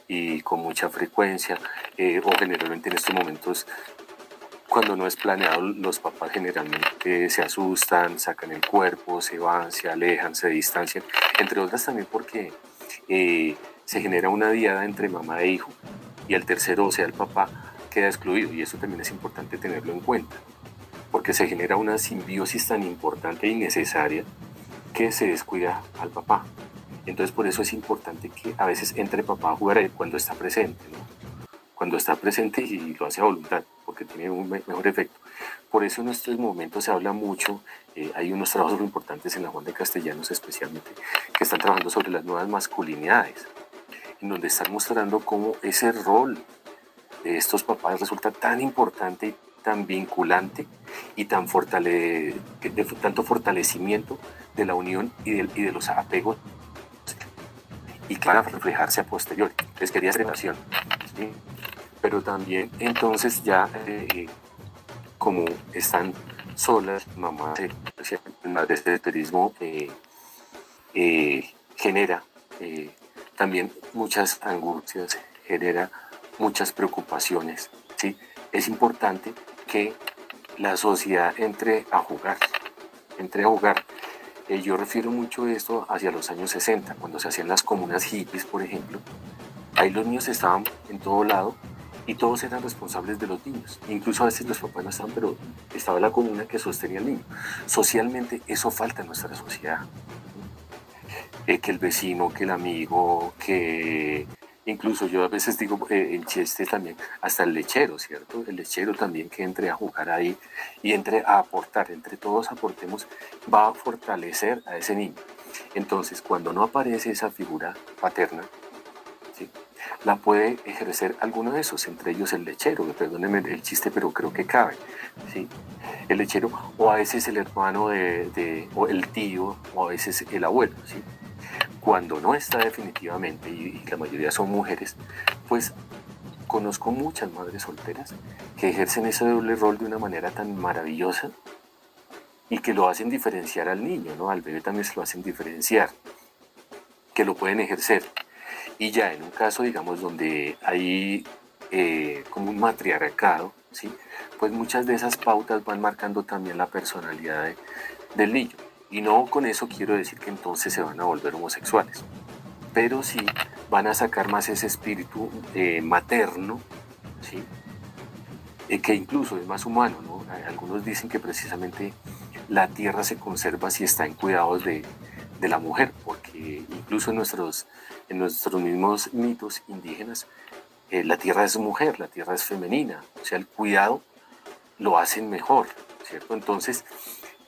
Y con mucha frecuencia, eh, o generalmente en estos momentos cuando no es planeado, los papás generalmente se asustan, sacan el cuerpo, se van, se alejan, se distancian, entre otras también porque eh, se genera una diada entre mamá e hijo y el tercero, o sea, el papá, queda excluido y eso también es importante tenerlo en cuenta, porque se genera una simbiosis tan importante y necesaria que se descuida al papá. Entonces por eso es importante que a veces entre papá a jugar cuando está presente, ¿no? cuando está presente y lo hace a voluntad porque tiene un mejor efecto. Por eso en estos momentos se habla mucho, eh, hay unos trabajos muy importantes en la Juan de Castellanos especialmente, que están trabajando sobre las nuevas masculinidades, en donde están mostrando cómo ese rol de estos papás resulta tan importante, tan vinculante y tan fortale, tanto fortalecimiento de la unión y de, los apegos y que van a reflejarse a posteriori. Les quería hacer ¿sí? pero también entonces ya eh, como están solas, mamá, de este turismo eh, eh, genera también muchas angustias, genera muchas preocupaciones. ¿sí? Es importante que la sociedad entre a jugar, entre a jugar. yo refiero mucho esto hacia los años 60, cuando se hacían las comunas hippies, por ejemplo. Ahí los niños estaban en todo lado y todos eran responsables de los niños. Incluso a veces los papás no estaban, pero estaba la comuna que sostenía al niño. Socialmente eso falta en nuestra sociedad. Eh, que el vecino, que el amigo, que incluso yo a veces digo eh, chiste también, hasta el lechero, ¿cierto? El lechero también que entre a jugar ahí y entre a aportar, entre todos aportemos, va a fortalecer a ese niño. Entonces, cuando no aparece esa figura paterna, ¿sí? la puede ejercer alguno de esos, entre ellos el lechero, perdónenme el chiste, pero creo que cabe, ¿sí? El lechero, o a veces el hermano de, o el tío, o a veces el abuelo, ¿sí? Cuando no está definitivamente, y, la mayoría son mujeres, pues conozco muchas madres solteras que ejercen ese doble rol de una manera tan maravillosa y que lo hacen diferenciar al niño, ¿no? Al bebé también se lo hacen diferenciar, que lo pueden ejercer y ya en un caso, digamos, donde hay eh, como un matriarcado, ¿sí? pues muchas de esas pautas van marcando también la personalidad del niño. Y no con eso quiero decir que entonces se van a volver homosexuales, pero sí van a sacar más ese espíritu eh, materno, ¿sí? Eh, que incluso es más humano. ¿no? Algunos dicen que precisamente la tierra se conserva si está en cuidados de, de la mujer, porque incluso en nuestros en nuestros mismos mitos indígenas, eh, la tierra es mujer, la tierra es femenina, o sea, el cuidado lo hacen mejor, ¿cierto? Entonces,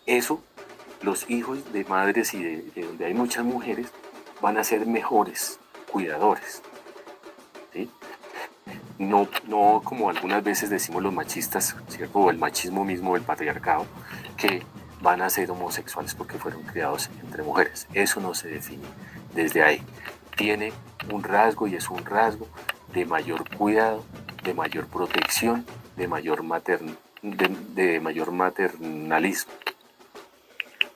eso, los hijos de madres y de, donde hay muchas mujeres van a ser mejores cuidadores, ¿sí? No, no como algunas veces decimos los machistas, ¿cierto? O el machismo mismo del patriarcado, que van a ser homosexuales porque fueron criados entre mujeres. Eso no se define desde ahí tiene un rasgo y es un rasgo de mayor cuidado, de mayor protección, de mayor, de, mayor maternalismo.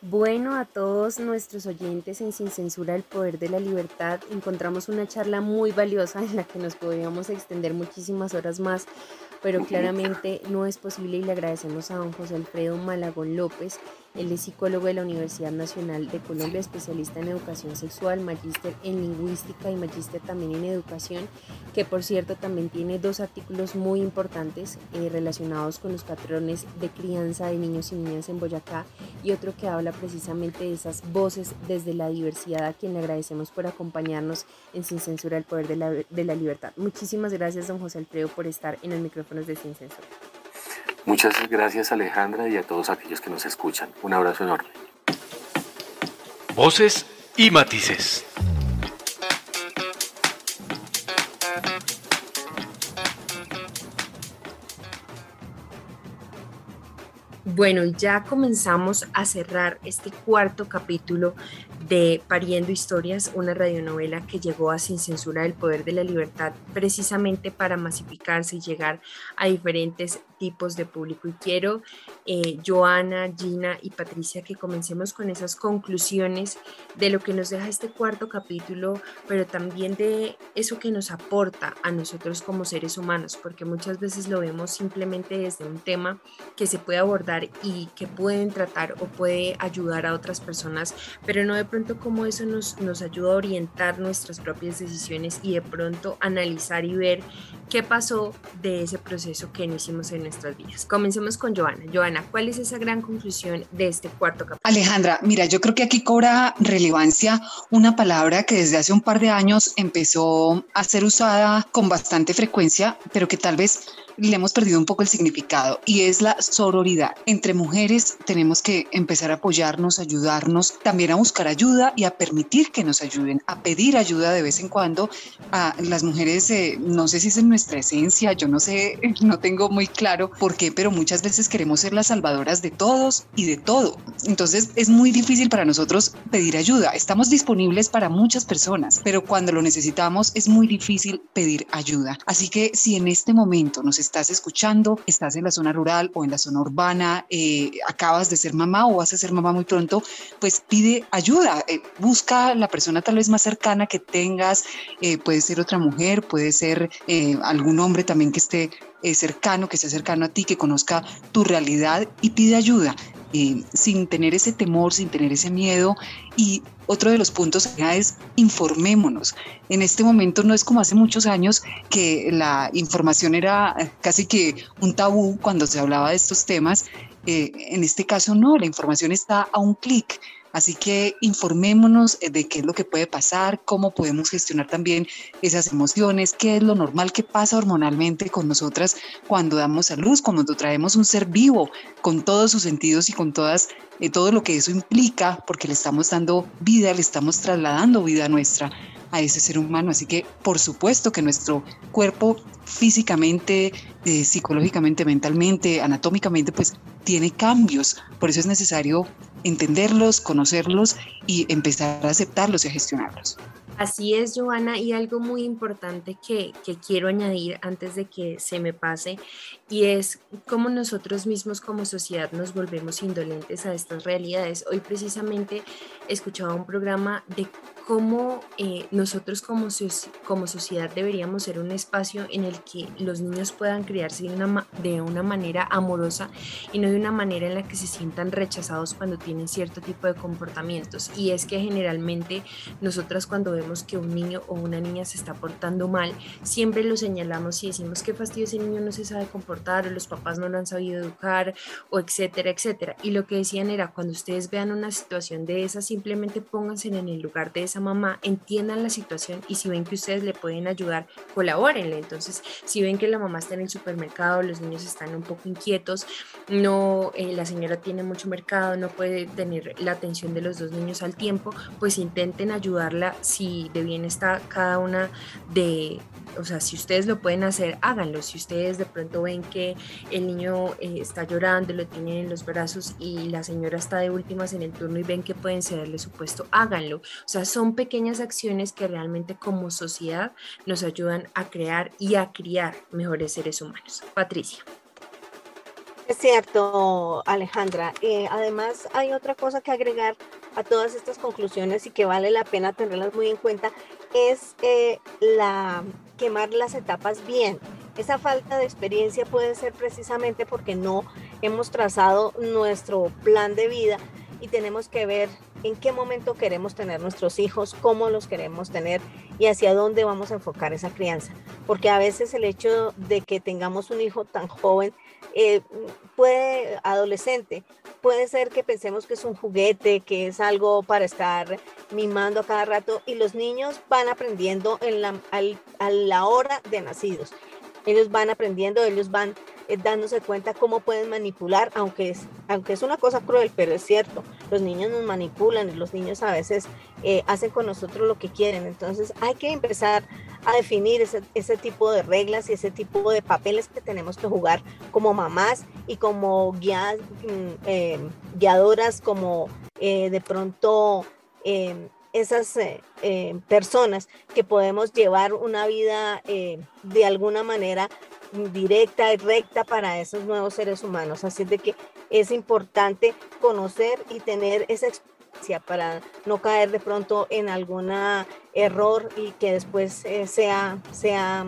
Bueno, a todos nuestros oyentes en Sin Censura el Poder de la Libertad, encontramos una charla muy valiosa en la que nos podríamos extender muchísimas horas más pero <laughs> claramente no es posible y le agradecemos a don José Alfredo Malagón López, él es psicólogo de la Universidad Nacional de Colombia, especialista en educación sexual, magíster en lingüística y magíster también en educación, que por cierto también tiene dos artículos muy importantes eh, relacionados con los patrones de crianza de niños y niñas en Boyacá y otro que habla precisamente de esas voces desde la diversidad, a quien le agradecemos por acompañarnos en Sin Censura el Poder de la, de la Libertad. Muchísimas gracias, don José Alfredo, por estar en el micrófono de Sin Muchas gracias Alejandra y a todos aquellos que nos escuchan. Un abrazo enorme. Voces y matices. Bueno, ya comenzamos a cerrar este cuarto capítulo de Pariendo Historias, una radionovela que llegó a Sin Censura del Poder de la Libertad precisamente para masificarse y llegar a diferentes tipos de público. Y quiero, eh, Joana, Gina y Patricia, que comencemos con esas conclusiones de lo que nos deja este cuarto capítulo, pero también de eso que nos aporta a nosotros como seres humanos, porque muchas veces lo vemos simplemente desde un tema que se puede abordar y que pueden tratar o puede ayudar a otras personas, pero no de pronto como eso nos, nos ayuda a orientar nuestras propias decisiones y de pronto analizar y ver qué pasó de ese proceso que no hicimos en nuestras vidas. Comencemos con Joana. Joana, ¿cuál es esa gran conclusión de este cuarto capítulo? Alejandra, mira, yo creo que aquí cobra relevancia una palabra que desde hace un par de años empezó a ser usada con bastante frecuencia, pero que tal vez le hemos perdido un poco el significado y es la sororidad. Entre mujeres tenemos que empezar a apoyarnos, ayudarnos, también a buscar ayuda y a permitir que nos ayuden, a pedir ayuda de vez en cuando. A las mujeres, eh, no sé si es en nuestra esencia, yo no sé, <laughs> no tengo muy claro por qué, pero muchas veces queremos ser las salvadoras de todos y de todo. Entonces es muy difícil para nosotros pedir ayuda. Estamos disponibles para muchas personas, pero cuando lo necesitamos es muy difícil pedir ayuda. Así que si en este momento nos estás escuchando, estás en la zona rural o en la zona urbana, eh, acabas de ser mamá o vas a ser mamá muy pronto, pues pide ayuda, eh, busca la persona tal vez más cercana que tengas, eh, puede ser otra mujer, puede ser algún hombre también que esté cercano, que sea cercano a ti, que conozca tu realidad y pide ayuda. Eh, sin tener ese temor, sin tener ese miedo. Y otro de los puntos es informémonos. En este momento no es como hace muchos años que la información era casi que un tabú cuando se hablaba de estos temas. Eh, en este caso no, la información está a un clic. Así que informémonos eh, de qué es lo que puede pasar, cómo podemos gestionar también esas emociones, qué es lo normal que pasa hormonalmente con nosotras cuando damos a luz, cuando traemos un ser vivo con todos sus sentidos y con todas todo lo que eso implica, porque le estamos dando vida, le estamos trasladando vida nuestra a ese ser humano. Así que por supuesto que nuestro cuerpo físicamente, eh, psicológicamente, mentalmente, anatómicamente, pues tiene cambios. Por eso es necesario entenderlos, conocerlos y empezar a aceptarlos y a gestionarlos. Así es, Joana, y algo muy importante que, que, quiero añadir antes de que se me pase, y es cómo nosotros mismos como sociedad nos volvemos indolentes a estas realidades. Hoy precisamente escuchaba un programa de cómo eh, nosotros como, como sociedad deberíamos ser un espacio en el que los niños puedan criarse de una, de una manera amorosa y no de una manera en la que se sientan rechazados cuando tienen cierto tipo de comportamientos. Y es que generalmente nosotras cuando vemos que un niño o una niña se está portando mal, siempre lo señalamos y decimos qué fastidio ese niño no se sabe comportar o los papás no lo han sabido educar o etcétera, etcétera. Y lo que decían era cuando ustedes vean una situación de esa, simplemente pónganse en el lugar de esa mamá, entiendan la situación y si ven que ustedes le pueden ayudar, colabórenle. Entonces, si ven que la mamá está en el supermercado, los niños están un poco inquietos, no, eh, la señora tiene mucho mercado, no puede tener la atención de los dos niños al tiempo, pues intenten ayudarla si de bien está cada una de, o sea, si ustedes lo pueden hacer, háganlo. Si ustedes de pronto ven que el niño eh, está llorando, lo tienen en los brazos y la señora está de últimas en el turno y ven que pueden cederle su puesto, háganlo. O sea, son pequeñas acciones que realmente como sociedad nos ayudan a crear y a criar mejores seres humanos. Patricia. Es cierto, Alejandra. Eh, además, hay otra cosa que agregar a todas estas conclusiones y que vale la pena tenerlas muy en cuenta, es eh, la quemar las etapas bien. Esa falta de experiencia puede ser precisamente porque no hemos trazado nuestro plan de vida y tenemos que ver en qué momento queremos tener nuestros hijos, cómo los queremos tener y hacia dónde vamos a enfocar esa crianza. Porque a veces el hecho de que tengamos un hijo tan joven, eh, puede, adolescente, puede ser que pensemos que es un juguete, que es algo para estar mimando a cada rato y los niños van aprendiendo en a la hora de nacidos. Ellos van aprendiendo, ellos van eh, dándose cuenta cómo pueden manipular, aunque es, aunque es una cosa cruel, pero es cierto, los niños nos manipulan y los niños a veces eh, hacen con nosotros lo que quieren. Entonces hay que empezar a definir ese, ese, tipo de reglas y ese tipo de papeles que tenemos que jugar como mamás y como guías, mm, eh, guiadoras, como de pronto em, esas em, personas que podemos llevar una vida de alguna manera directa y recta para esos nuevos seres humanos. Así de que es importante conocer y tener esa experiencia para no caer de pronto en algún error y que después eh, sea, sea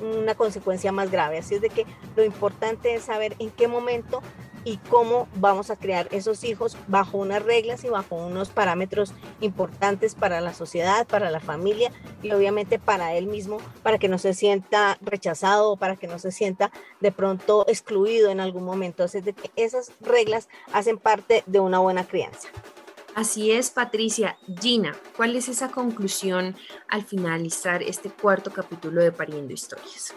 una consecuencia más grave. Así es de que lo importante es saber en qué momento y cómo vamos a crear esos hijos bajo unas reglas y bajo unos parámetros importantes para la sociedad, para la familia y obviamente para él mismo, para que no se sienta rechazado para que no se sienta de pronto excluido en algún momento. Así que esas reglas hacen parte de una buena crianza. Así es, Patricia. Gina, ¿cuál es esa conclusión al finalizar este cuarto capítulo de Pariendo Historias?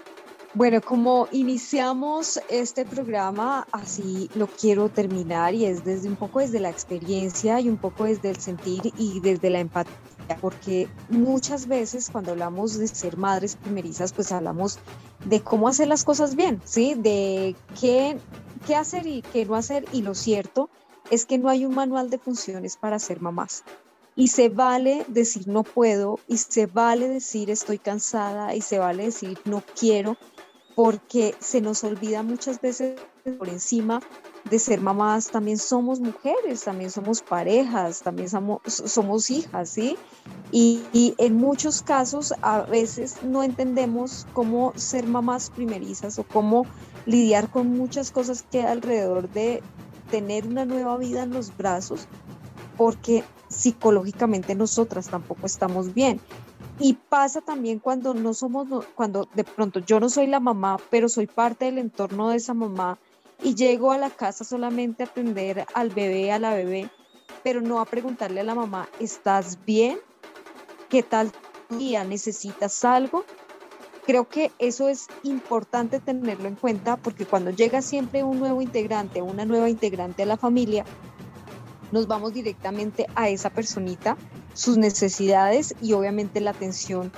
Bueno, como iniciamos este programa, así lo quiero terminar y es desde un poco desde la experiencia y un poco desde el sentir y desde la empatía, porque muchas veces cuando hablamos de ser madres primerizas, pues hablamos de cómo hacer las cosas bien, ¿sí? De qué, qué hacer y qué no hacer y lo cierto es que no hay un manual de funciones para ser mamás. Y se vale decir no puedo, y se vale decir estoy cansada, y se vale decir no quiero, porque se nos olvida muchas veces por encima de ser mamás, también somos mujeres, también somos parejas, también somos, somos hijas, ¿sí? Y, y, en muchos casos a veces no entendemos cómo ser mamás primerizas o cómo lidiar con muchas cosas que alrededor de tener una nueva vida en los brazos, porque psicológicamente nosotras tampoco estamos bien. Y pasa también cuando no somos, cuando de pronto yo no soy la mamá, pero soy parte del entorno de esa mamá y llego a la casa solamente a atender al bebé, a la bebé, pero no a preguntarle a la mamá, ¿estás bien? ¿Qué tal día? ¿Necesitas algo? Creo que eso es importante tenerlo en cuenta porque cuando llega siempre un nuevo integrante, una nueva integrante a la familia, nos vamos directamente a esa personita sus necesidades y obviamente la atención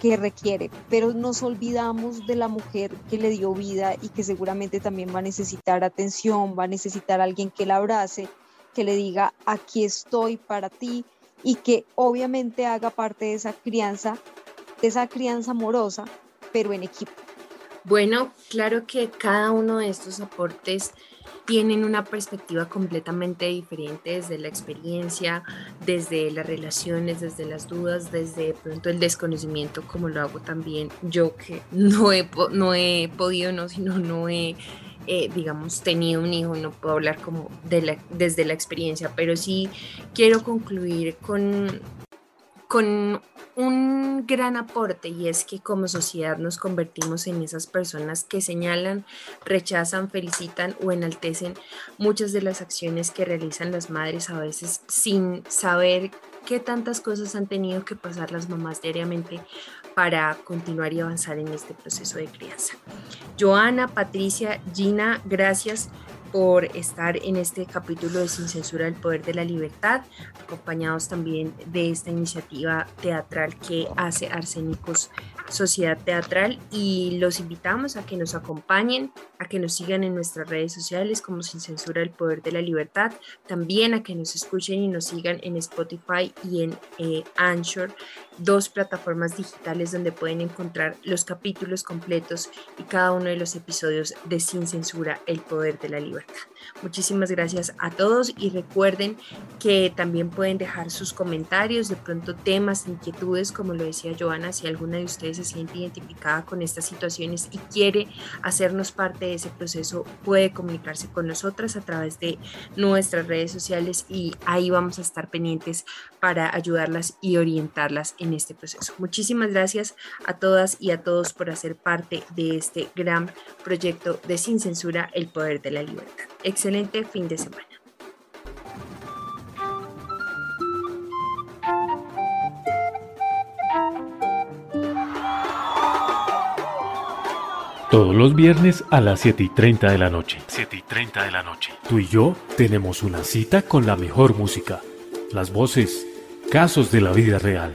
que requiere, pero nos olvidamos de la mujer que le dio vida y que seguramente también va a necesitar atención, va a necesitar alguien que la abrace, que le diga aquí estoy para ti y que obviamente haga parte de esa crianza, de esa crianza amorosa, pero en equipo. Bueno, claro que cada uno de estos aportes tienen una perspectiva completamente diferente desde la experiencia, desde las relaciones, desde las dudas, desde pronto el desconocimiento, como lo hago también yo que <laughs> no he, no he podido, no, sino no he, eh, digamos, tenido un hijo, no puedo hablar como de la, desde la experiencia, pero sí quiero concluir con con un gran aporte y es que como sociedad nos convertimos en esas personas que señalan, rechazan, felicitan o enaltecen muchas de las acciones que realizan las madres a veces sin saber qué tantas cosas han tenido que pasar las mamás diariamente para continuar y avanzar en este proceso de crianza. Joana, Patricia, Gina, gracias por estar en este capítulo de Sin Censura el Poder de la Libertad, acompañados también de esta iniciativa teatral que hace Arsénicos Sociedad Teatral. Y los invitamos a que nos acompañen, a que nos sigan en nuestras redes sociales como Sin Censura el Poder de la Libertad, también a que nos escuchen y nos sigan en Spotify y en eh, Anchor, dos plataformas digitales donde pueden encontrar los capítulos completos y cada uno de los episodios de Sin Censura el Poder de la Libertad. Muchísimas gracias a todos y recuerden que también pueden dejar sus comentarios, de pronto temas, inquietudes, como lo decía Joana, si alguna de ustedes se siente identificada con estas situaciones y quiere hacernos parte de ese proceso, puede comunicarse con nosotras a través de nuestras redes sociales y ahí vamos a estar pendientes para ayudarlas y orientarlas en este proceso. Muchísimas gracias a todas y a todos por hacer parte de este gran proyecto de Sin Censura, el Poder de la Libertad. Excelente fin de semana. Todos los viernes a las 7 y 30 de la noche. 7 y 30 de la noche. Tú y yo tenemos una cita con la mejor música. Las voces, casos de la vida real,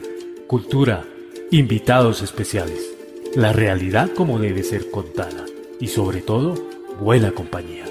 cultura, invitados especiales. La realidad como debe ser contada. Y sobre todo, buena compañía.